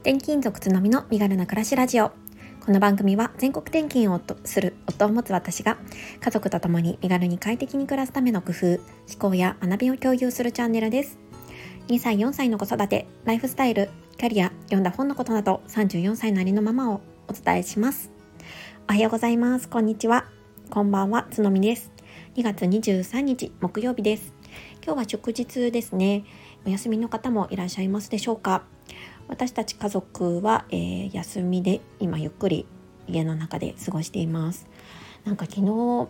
転勤族つのみの身軽な暮らしラジオ。この番組は全国転勤をする夫を持つ私が家族と共に身軽に快適に暮らすための工夫思考や学びを共有するチャンネルです。2歳4歳の子育てライフスタイルキャリア読んだ本のことなど34歳なりのままをお伝えします。おはようございます。こんにちは。こんばんは。つのみです。2月23日木曜日です。今日は祝日ですね。お休みの方もいらっしゃいますでしょうか？私たち家族は、えー、休みで今ゆっくり家の中で過ごしていますなんか昨日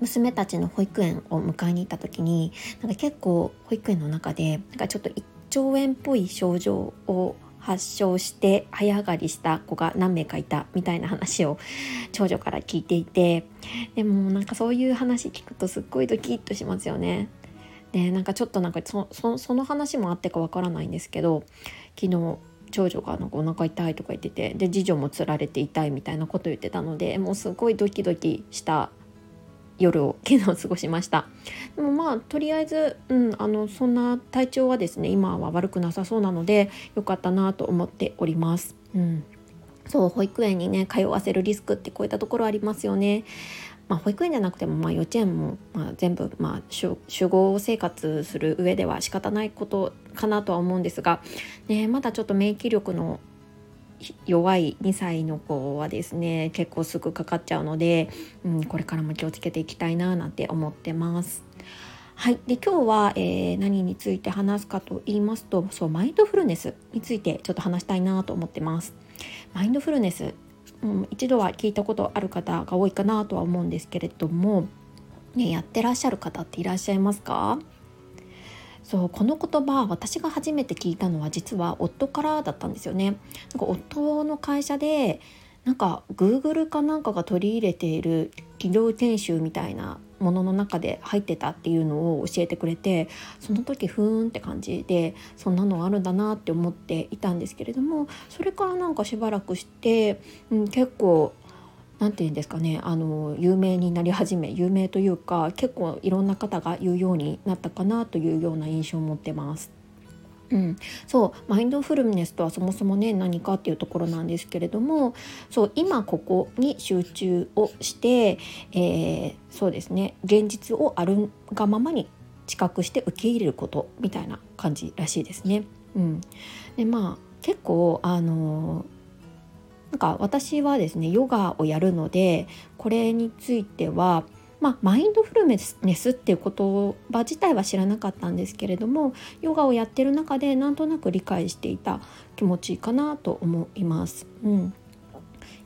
娘たちの保育園を迎えに行った時になんか結構保育園の中でなんかちょっと胃腸炎っぽい症状を発症して早上がりした子が何名かいたみたいな話を 長女から聞いていてでもなんかそういう話聞くとすっごいドキッとしますよね。でなんかちょっとなんかそその話もあってかわからないんですけど昨日長女がなんかお腹痛いとか言っててで次女もつられて痛いみたいなこと言ってたのでもうすごいドキドキした夜を昨日過ごしましたでもまあとりあえず、うん、あのそんな体調はですね今は悪くなさそうなのでよかったなと思っております。うんそう保育園にね通わせるリスクってこういったところありますよね。まあ、保育園じゃなくても、まあ、幼稚園も、まあ、全部、まあ、集合生活する上では仕方ないことかなとは思うんですが、ね、まだちょっと免疫力の弱い2歳の子はですね結構すぐかかっちゃうので、うん、これからも気をつけていきたいななんて思ってます。はい、で今日は、えー、何について話すかと言いますとそうマインドフルネスについてちょっと話したいなと思ってます。マインドフルネスうん、一度は聞いたことある方が多いかなとは思うんですけれども、ね、やってらっしゃる方っていらっしゃいますか？そうこの言葉私が初めて聞いたのは実は夫からだったんですよね。なんか夫の会社でなんか Google かなんかが取り入れている企業研修みたいなものの中で入ってたっていうのを教えてくれてその時ふーんって感じでそんなのあるんだなって思っていたんですけれどもそれからなんかしばらくして、うん、結構何て言うんですかねあの有名になり始め有名というか結構いろんな方が言うようになったかなというような印象を持ってます。うん、そうマインドフルネスとはそもそもね何かっていうところなんですけれどもそう今ここに集中をして、えー、そうですね現実をあるがままに知覚して受け入れることみたいな感じらしいですね。うん、でまあ結構あのなんか私はですねヨガをやるのでこれについてはまあ、マインドフルネスっていう言葉自体は知らなかったんですけれどもヨガをやってる中でなんとなく理解していた気持ちかなと思います。うん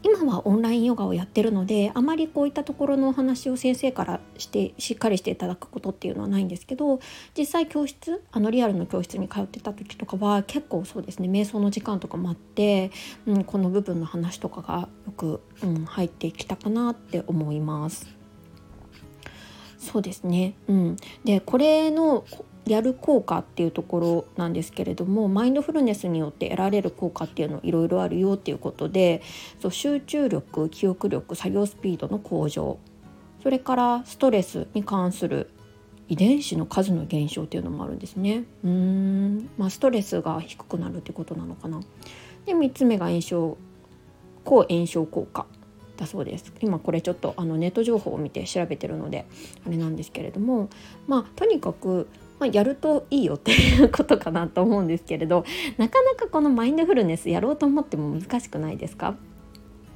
今はオンラインヨガをやってるのであまりこういったところのお話を先生からしてしっかりしていただくことっていうのはないんですけど実際教室あのリアルの教室に通ってた時とかは結構そうですね瞑想の時間とかもあって、うん、この部分の話とかがよく、うん、入ってきたかなって思います。そうですね、うん、でこれのやる効果っていうところなんですけれどもマインドフルネスによって得られる効果っていうのいろいろあるよっていうことでそう集中力記憶力作業スピードの向上それからストレスに関する遺伝子の数の減少っていうのもあるんですね。うーんまあ、ストレスが低くなるってことなのかな。で3つ目が炎症抗炎症効果だそうです今これちょっとあのネット情報を見て調べてるのであれなんですけれどもまあとにかくまあ、やるといいよっていうことかなと思うんですけれど なかなかこのマインドフルネスやろうと思っても難しくないですか？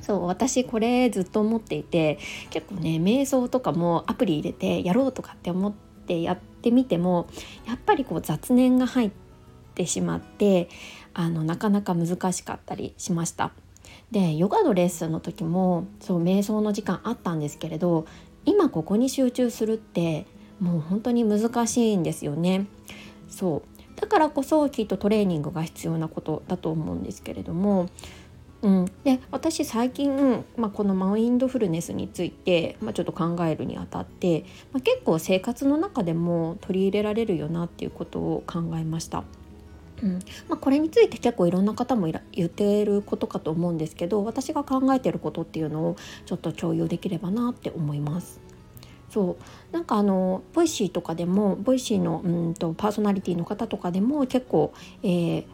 そう私これずっと思っていて結構ね瞑想とかもアプリ入れてやろうとかって思ってやってみてもやっぱりこう雑念が入ってしまってあのなかなか難しかったりしました。でヨガのレッスンの時もそう瞑想の時間あったんですけれど今ここに集中するってもう本当に難しいんですよね。そうだからこそきっとトレーニングが必要なことだと思うんですけれども、うん、で私最近、まあ、このマインドフルネスについて、まあ、ちょっと考えるにあたって、まあ、結構生活の中でも取り入れられるよなっていうことを考えました。うん。まあ、これについて結構いろんな方も言っていることかと思うんですけど私が考えてることっていうのをちょっと共有できればなって思います。そう。なんかあの Voicy とかでも Voicy のうんとパーソナリティの方とかでも結構、えー、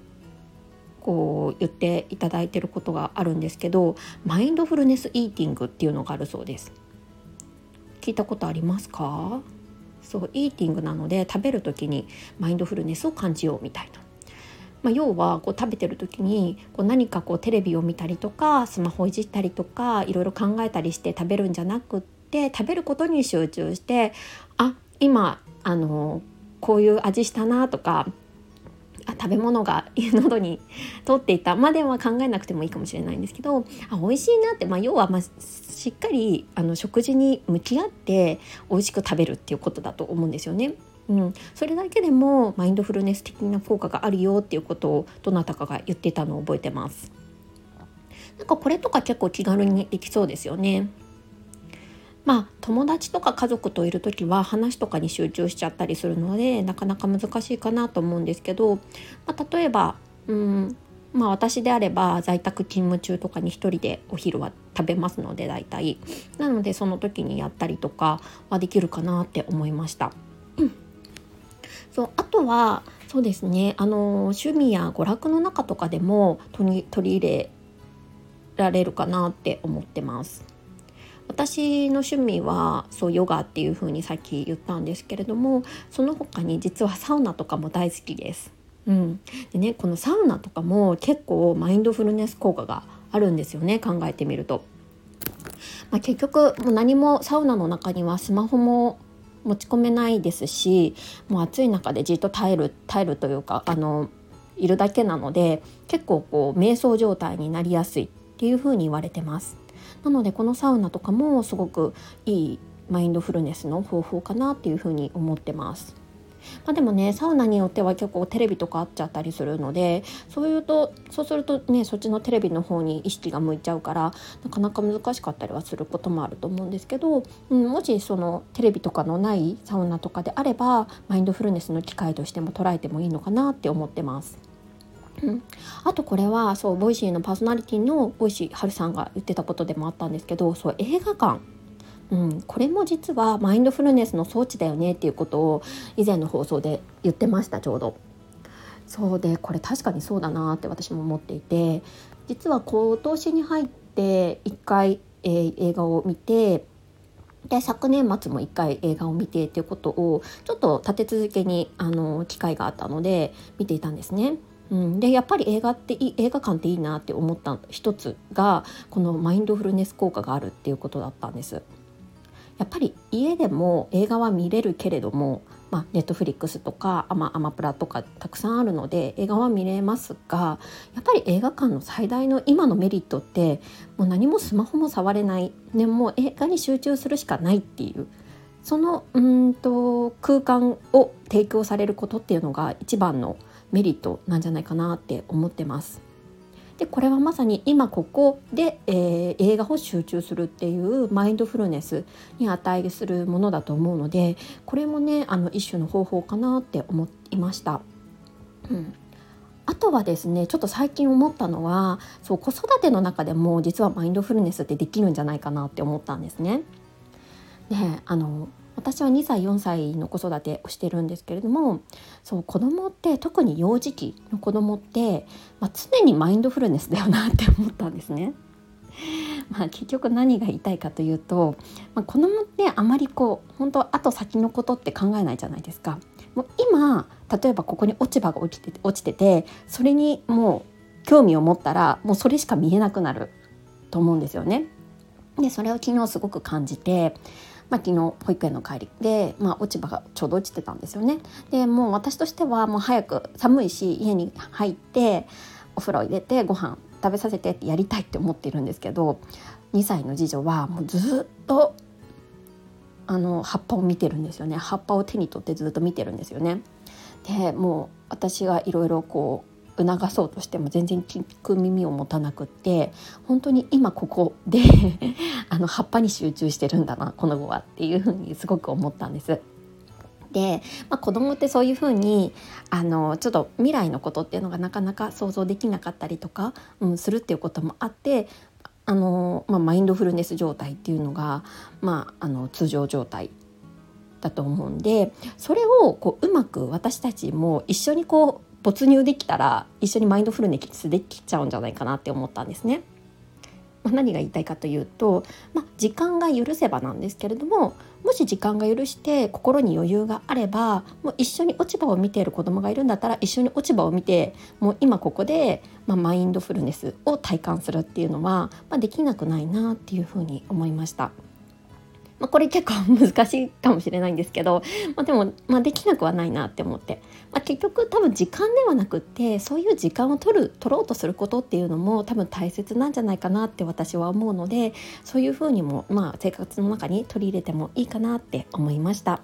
こう言っていただいてることがあるんですけどマインドフルネスイーティングっていうのがあるそうです。聞いたことありますか？そうイーティングなので食べる時にマインドフルネスを感じようみたいな。まあ、要はこう食べてる時にこう何かこうテレビを見たりとかスマホいじったりとかいろいろ考えたりして食べるんじゃなくって食べることに集中してあ今あのこういう味したなとかあ食べ物が喉に通っていたまでは考えなくてもいいかもしれないんですけどあ美味しいなって、まあ、要は、まあ、しっかりあの食事に向き合って美味しく食べるっていうことだと思うんですよね。うん、それだけでもマインドフルネス的な効果があるよっていうことをどなたかが言ってたのを覚えてます。なんかこれとか結構気軽にできそうですよね。まあ友達とか家族といる時は話とかに集中しちゃったりするのでなかなか難しいかなと思うんですけど、まあ、例えばうんまあ私であれば在宅勤務中とかに一人でお昼は食べますので大体なのでその時にやったりとかはできるかなって思いました。そうあとはそうですねあの趣味や娯楽の中とかでも取り入れられるかなって思ってます。私の趣味はそうヨガっていう風にさっき言ったんですけれどもその他に実はサウナとかも大好きです。うん、でねこのサウナとかも結構マインドフルネス効果があるんですよね考えてみると。まあ、結局もう何もサウナの中にはスマホも持ち込めないですしもう暑い中でじっと耐える耐えるというかあのいるだけなので結構こう瞑想状態になりやすいっていう風に言われてます。なのでこのサウナとかもすごくいいマインドフルネスの方法かなっていうふうに思ってます。まあ、でもねサウナによっては結構テレビとかあっちゃったりするのでそういうとそうするとねそっちのテレビの方に意識が向いちゃうからなかなか難しかったりはすることもあると思うんですけど、うん、もしそのテレビとかのないサウナとかであればマインドフルネスの機会としても捉えてもいいのかなって思ってます。うん、あとこれはそう Voicy のパーソナリティの Voicy はるさんが言ってたことでもあったんですけどそう映画館うん、これも実はマインドフルネスの装置だよねっていうことを以前の放送で言ってましたちょうど。そうでこれ確かにそうだなって私も思っていて実は今年に入って1回、えー、映画を見てで昨年末も1回映画を見てっていうことをちょっと立て続けにあの機会があったので見ていたんですね。うん、でやっぱり映画って映画館っていいなって思った一つがこのマインドフルネス効果があるっていうことだったんです。やっぱり家でも映画は見れるけれども、まあ、ネットフリックスとかアマアマプラとかたくさんあるので映画は見れますがやっぱり映画館の最大の今のメリットってもう何もスマホも触れない、ね、もう映画に集中するしかないっていうそのうんと空間を提供されることっていうのが一番のメリットなんじゃないかなって思ってます。でこれはまさに今ここで、えー、映画を集中するっていうマインドフルネスに値するものだと思うのでこれもねあの一種の方法かなって思いました。うんあとはですねちょっと最近思ったのはそう子育ての中でも実はマインドフルネスってできるんじゃないかなって思ったんですね。であの私は2歳4歳の子育てをしてるんですけれどもそう子供って特に幼児期の子供って、まあ、常にマインドフルネスだよなって思ったんですね。まあ、結局何が言いたいかというと、まあ、子供ってあまりこう本当後先のことって考えないじゃないですか。もう今例えばここに落ち葉が落ちて落ちててそれにもう興味を持ったらもうそれしか見えなくなると思うんですよね。でそれを昨日すごく感じてまあ、昨日保育園の帰りで、まあ、落ち葉がちょうど落ちてたんですよね。でもう私としてはもう早く寒いし家に入ってお風呂入れてご飯食べさせてってやりたいって思ってるんですけど2歳の次女はもうずっとあの葉っぱを見てるんですよね葉っぱを手に取ってずっと見てるんですよね。でもう私がいろいろこう促そうとしても全然聞く耳を持たなくって本当に今ここで あの葉っぱに集中してるんだなこの子はっていうふうにすごく思ったんです。で、まあ、子供ってそういうふうにあのちょっと未来のことっていうのがなかなか想像できなかったりとか、うん、するっていうこともあってあの、まあ、マインドフルネス状態っていうのが、まあ、あの通常状態だと思うんでそれをこううまく私たちも一緒にこう没入できたら一緒にマインドフルネスできちゃうんじゃないかなって思ったんですね。まあ、何が言いたいかというと、まあ、時間が許せばなんですけれどももし時間が許して心に余裕があればもう一緒に落ち葉を見ている子供がいるんだったら一緒に落ち葉を見てもう今ここで、まあ、マインドフルネスを体感するっていうのは、ま、できなくないなっていうふうに思いました。まあ、これ結構難しいかもしれないんですけど、まあ、でも、まあ、できなくはないなって思って、まあ、結局多分時間ではなくってそういう時間を取る取ろうとすることっていうのも多分大切なんじゃないかなって私は思うのでそういうふうにも、まあ、生活の中に取り入れてもいいかなって思いました。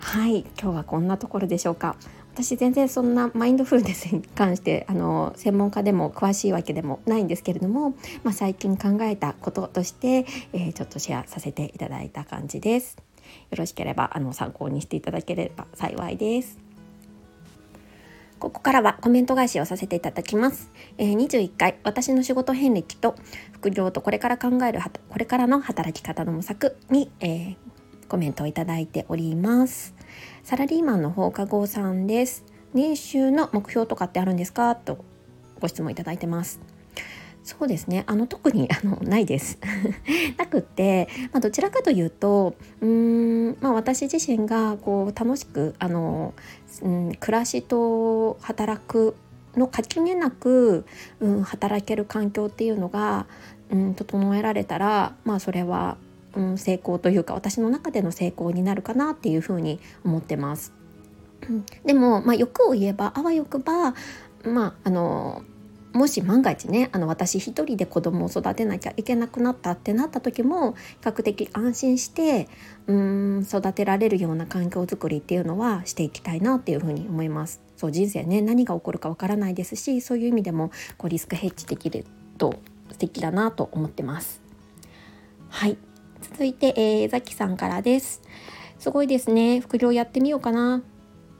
はい。今日はこんなところでしょうか。私全然そんなマインドフルネスに関してあの専門家でも詳しいわけでもないんですけれども、まあ、最近考えたこととして、えー、ちょっとシェアさせていただいた感じです。よろしければあの参考にしていただければ幸いです。ここからはコメント返しをさせていただきます。えー、21回、私の仕事遍歴と副業とこれから考えるこれからの働き方の模索に、えー、コメントをいただいております。サラリーマンの放課後さんです。年収の目標とかってあるんですか？とご質問いただいてます。そうですねあの特にあのないです なくって、まあ、どちらかというとうん、まあ、私自身がこう楽しくあの、うん、暮らしと働くの垣根なく、うん、働ける環境っていうのが、うん、整えられたらまあそれはうん、成功というか私の中での成功になるかなっていうふうに思ってます。でも、まあ、欲を言えばあわよくば、まあ、あのもし万が一ねあの私一人で子供を育てなきゃいけなくなったってなった時も比較的安心してうん育てられるような環境づくりっていうのはしていきたいなっていうふうに思います。そう人生ね何が起こるかわからないですしそういう意味でもこうリスクヘッジできると素敵だなと思ってます。はい続いて、えー、ザキさんからです。すごいですね。副業やってみようかな。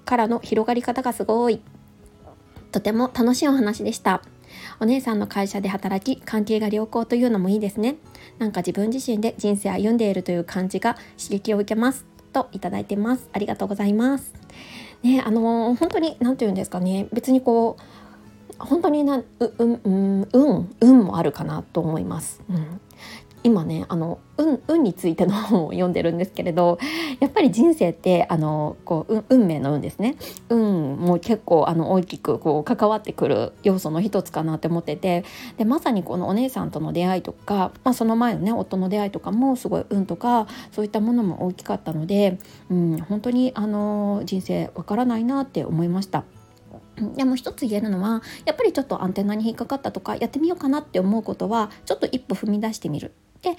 からの広がり方がすごい。とても楽しいお話でした。お姉さんの会社で働き、関係が良好というのもいいですね。なんか自分自身で人生歩んでいるという感じが刺激を受けます。といただいてます。ありがとうございます。ね、あのー、本当に何て言うんですかね。別にこう本当になううん、うん、運運もあるかなと思います。うん、今ねあの運運についての本を読んでるんですけれどやっぱり人生ってあのこう運命の運ですね運も結構あの大きくこう関わってくる要素の一つかなって思っててでまさにこのお姉さんとの出会いとか、まあ、その前のね夫の出会いとかもすごい運とかそういったものも大きかったので、うん、本当にあの人生わからないなって思いました。でも一つ言えるのはやっぱりちょっとアンテナに引っかかったとかやってみようかなって思うことはちょっと一歩踏み出してみるで、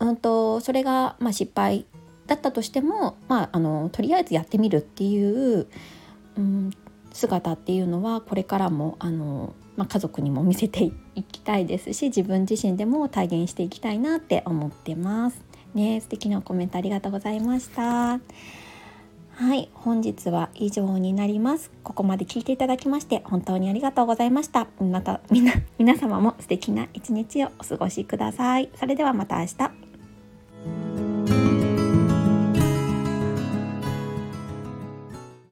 うんと、それが、まあ、失敗だったとしても、まあ、あのとりあえずやってみるっていう、うん、姿っていうのはこれからもあの、まあ、家族にも見せていきたいですし自分自身でも体現していきたいなって思ってます。ね素敵なコメントありがとうございました。はい、本日は以上になります。ここまで聞いていただきまして本当にありがとうございました。またみな皆様も素敵な一日をお過ごしください。それではまた明日。